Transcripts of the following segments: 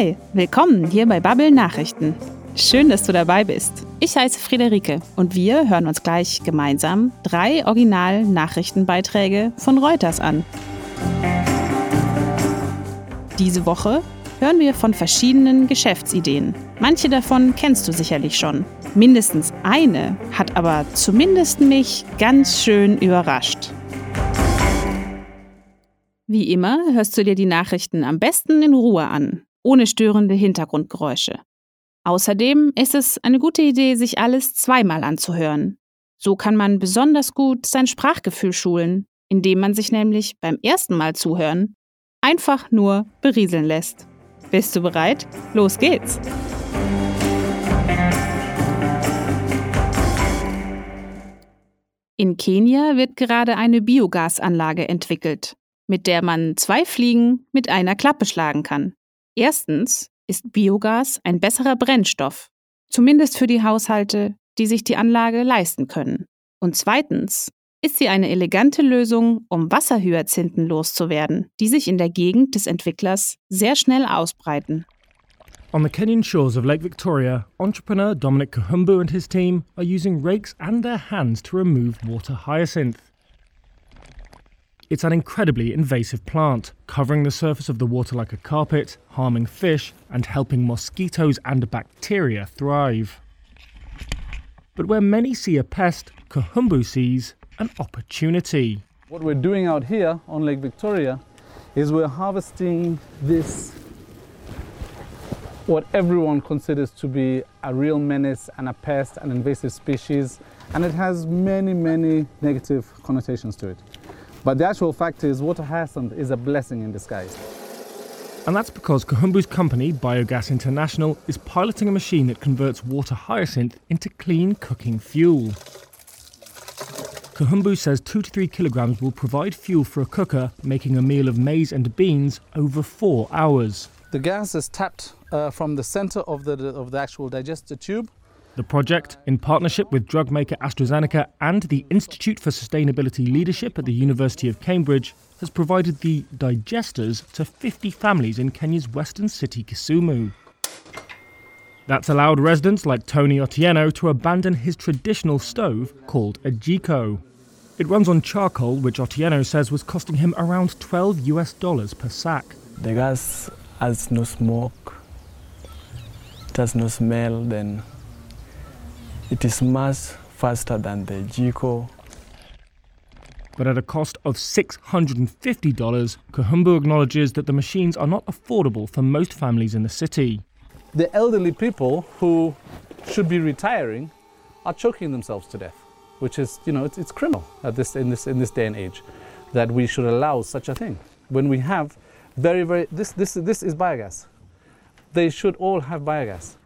Hi, willkommen hier bei Bubble Nachrichten. Schön, dass du dabei bist. Ich heiße Friederike und wir hören uns gleich gemeinsam drei Original-Nachrichtenbeiträge von Reuters an. Diese Woche hören wir von verschiedenen Geschäftsideen. Manche davon kennst du sicherlich schon. Mindestens eine hat aber zumindest mich ganz schön überrascht. Wie immer hörst du dir die Nachrichten am besten in Ruhe an, ohne störende Hintergrundgeräusche. Außerdem ist es eine gute Idee, sich alles zweimal anzuhören. So kann man besonders gut sein Sprachgefühl schulen, indem man sich nämlich beim ersten Mal zuhören einfach nur berieseln lässt. Bist du bereit? Los geht's! In Kenia wird gerade eine Biogasanlage entwickelt mit der man zwei Fliegen mit einer Klappe schlagen kann. Erstens ist Biogas ein besserer Brennstoff, zumindest für die Haushalte, die sich die Anlage leisten können. Und zweitens ist sie eine elegante Lösung, um Wasserhyazinthen loszuwerden, die sich in der Gegend des Entwicklers sehr schnell ausbreiten. On the Kenyan shores of Lake Victoria, entrepreneur Dominic Kahumbu and his team are using rakes and their hands to remove water hyacinth. It's an incredibly invasive plant, covering the surface of the water like a carpet, harming fish, and helping mosquitoes and bacteria thrive. But where many see a pest, Kahumbu sees an opportunity. What we're doing out here on Lake Victoria is we're harvesting this, what everyone considers to be a real menace and a pest, an invasive species, and it has many, many negative connotations to it. But the actual fact is, water hyacinth is a blessing in disguise. And that's because Kahumbu's company, Biogas International, is piloting a machine that converts water hyacinth into clean cooking fuel. Kahumbu says 2 to 3 kilograms will provide fuel for a cooker, making a meal of maize and beans over 4 hours. The gas is tapped uh, from the center of the, of the actual digester tube the project, in partnership with drug maker AstraZeneca and the Institute for Sustainability Leadership at the University of Cambridge, has provided the digesters to 50 families in Kenya's western city, Kisumu. That's allowed residents like Tony Otieno to abandon his traditional stove called a Jiko. It runs on charcoal, which Otieno says was costing him around 12 US dollars per sack. The gas has no smoke, it has no smell, then it is much faster than the Jiko. But at a cost of $650, Kahumbu acknowledges that the machines are not affordable for most families in the city. The elderly people who should be retiring are choking themselves to death, which is, you know, it's, it's criminal at this, in, this, in this day and age that we should allow such a thing. When we have very, very, this, this, this is biogas. They should all have biogas.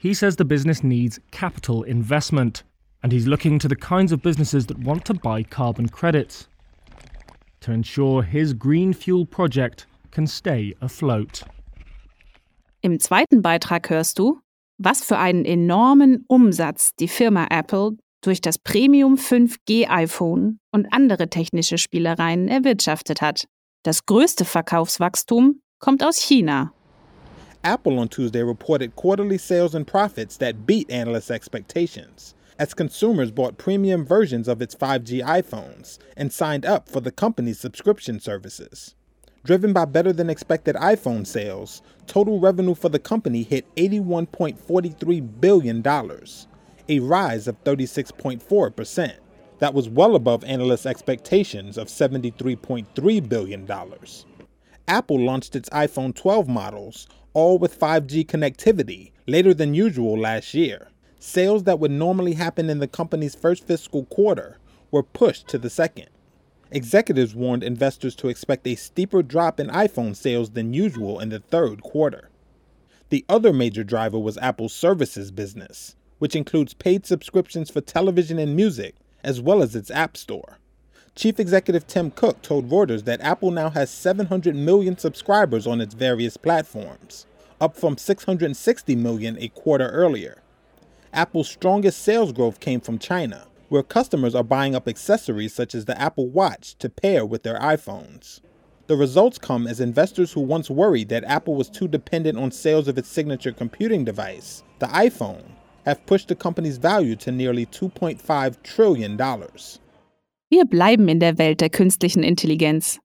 He says the business needs capital investment, and he's looking to the kinds of businesses that want to buy carbon credits to ensure his green fuel project can stay afloat. Im zweiten Beitrag hörst du, was für einen enormen Umsatz die Firma Apple durch das Premium 5G iPhone und andere technische Spielereien erwirtschaftet hat. Das größte Verkaufswachstum kommt aus China. Apple on Tuesday reported quarterly sales and profits that beat analysts' expectations, as consumers bought premium versions of its 5G iPhones and signed up for the company's subscription services. Driven by better than expected iPhone sales, total revenue for the company hit $81.43 billion, a rise of 36.4%. That was well above analysts' expectations of $73.3 billion. Apple launched its iPhone 12 models all with 5G connectivity, later than usual last year. Sales that would normally happen in the company's first fiscal quarter were pushed to the second. Executives warned investors to expect a steeper drop in iPhone sales than usual in the third quarter. The other major driver was Apple's services business, which includes paid subscriptions for television and music, as well as its App Store. Chief Executive Tim Cook told Reuters that Apple now has 700 million subscribers on its various platforms, up from 660 million a quarter earlier. Apple's strongest sales growth came from China, where customers are buying up accessories such as the Apple Watch to pair with their iPhones. The results come as investors who once worried that Apple was too dependent on sales of its signature computing device, the iPhone, have pushed the company's value to nearly 2.5 trillion dollars. Wir bleiben in der Welt der künstlichen Intelligenz.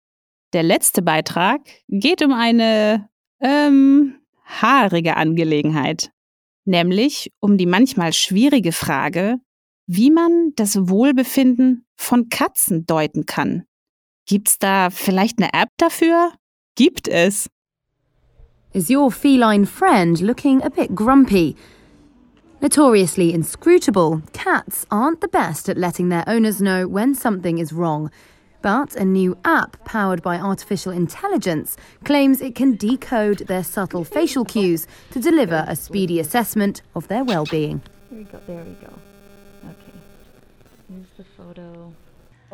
Der letzte Beitrag geht um eine, ähm, haarige Angelegenheit. Nämlich um die manchmal schwierige Frage, wie man das Wohlbefinden von Katzen deuten kann. Gibt's da vielleicht eine App dafür? Gibt es. Is your feline friend looking a bit grumpy? Notoriously inscrutable, cats aren't the best at letting their owners know when something is wrong. But a new app powered by artificial intelligence claims it can decode their subtle facial cues to deliver a speedy assessment of their well being. Here we go, there we go. Okay. Here's the photo.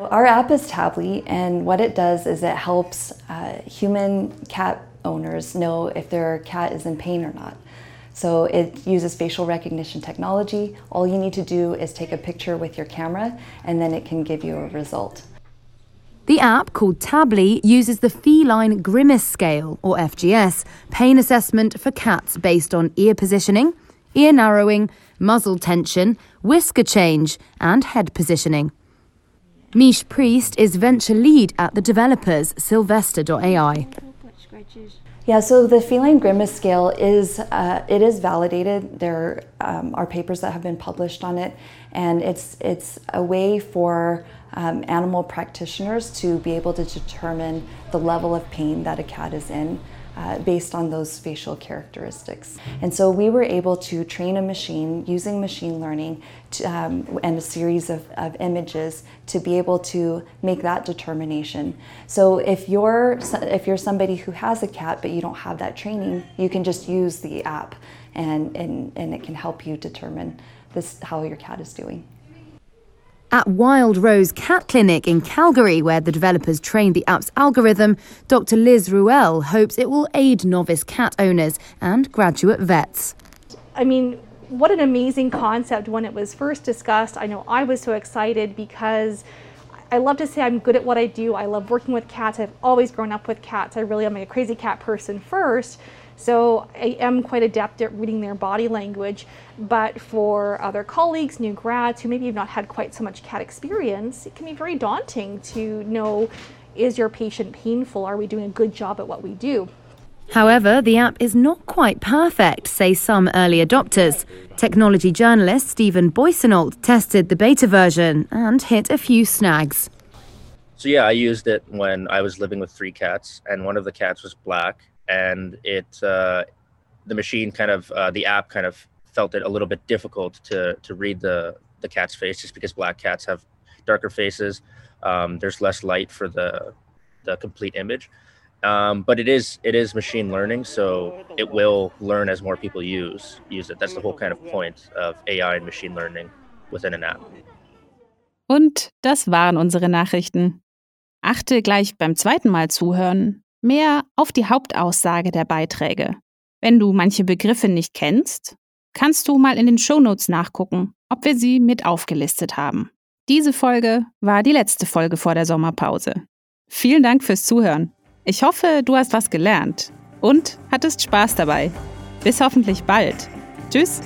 Our app is Tably, and what it does is it helps uh, human cat owners know if their cat is in pain or not. So it uses facial recognition technology. All you need to do is take a picture with your camera, and then it can give you a result. The app, called Tably, uses the Feline Grimace Scale, or FGS, pain assessment for cats based on ear positioning, ear narrowing, muzzle tension, whisker change, and head positioning. Miche Priest is venture lead at the developers Sylvester.ai. Yeah, so the feline grimace scale is uh, it is validated. There um, are papers that have been published on it, and it's it's a way for um, animal practitioners to be able to determine the level of pain that a cat is in uh, based on those facial characteristics. And so we were able to train a machine using machine learning to, um, and a series of, of images to be able to make that determination. So if you're if you're somebody who has a cat but you don't have that training, you can just use the app and, and, and it can help you determine this how your cat is doing. At Wild Rose Cat Clinic in Calgary, where the developers trained the app's algorithm, Dr. Liz Ruel hopes it will aid novice cat owners and graduate vets. I mean, what an amazing concept when it was first discussed. I know I was so excited because I love to say I'm good at what I do. I love working with cats. I've always grown up with cats. I really am a crazy cat person first. So I am quite adept at reading their body language. But for other colleagues, new grads who maybe have not had quite so much cat experience, it can be very daunting to know is your patient painful? Are we doing a good job at what we do? However, the app is not quite perfect, say some early adopters. Technology journalist Stephen Boysonold tested the beta version and hit a few snags. So, yeah, I used it when I was living with three cats, and one of the cats was black, and it uh, the machine kind of uh, the app kind of felt it a little bit difficult to to read the the cat's face just because black cats have darker faces. Um, there's less light for the the complete image. Um, but it is it is machine learning, so it will learn as more people use use it. That's the whole kind of point of AI and machine learning within an app. Und das waren unsere Nachrichten. Achte gleich beim zweiten Mal zuhören mehr auf die Hauptaussage der Beiträge. Wenn du manche Begriffe nicht kennst, kannst du mal in den Shownotes nachgucken, ob wir sie mit aufgelistet haben. Diese Folge war die letzte Folge vor der Sommerpause. Vielen Dank fürs Zuhören. Ich hoffe, du hast was gelernt und hattest Spaß dabei. Bis hoffentlich bald. Tschüss.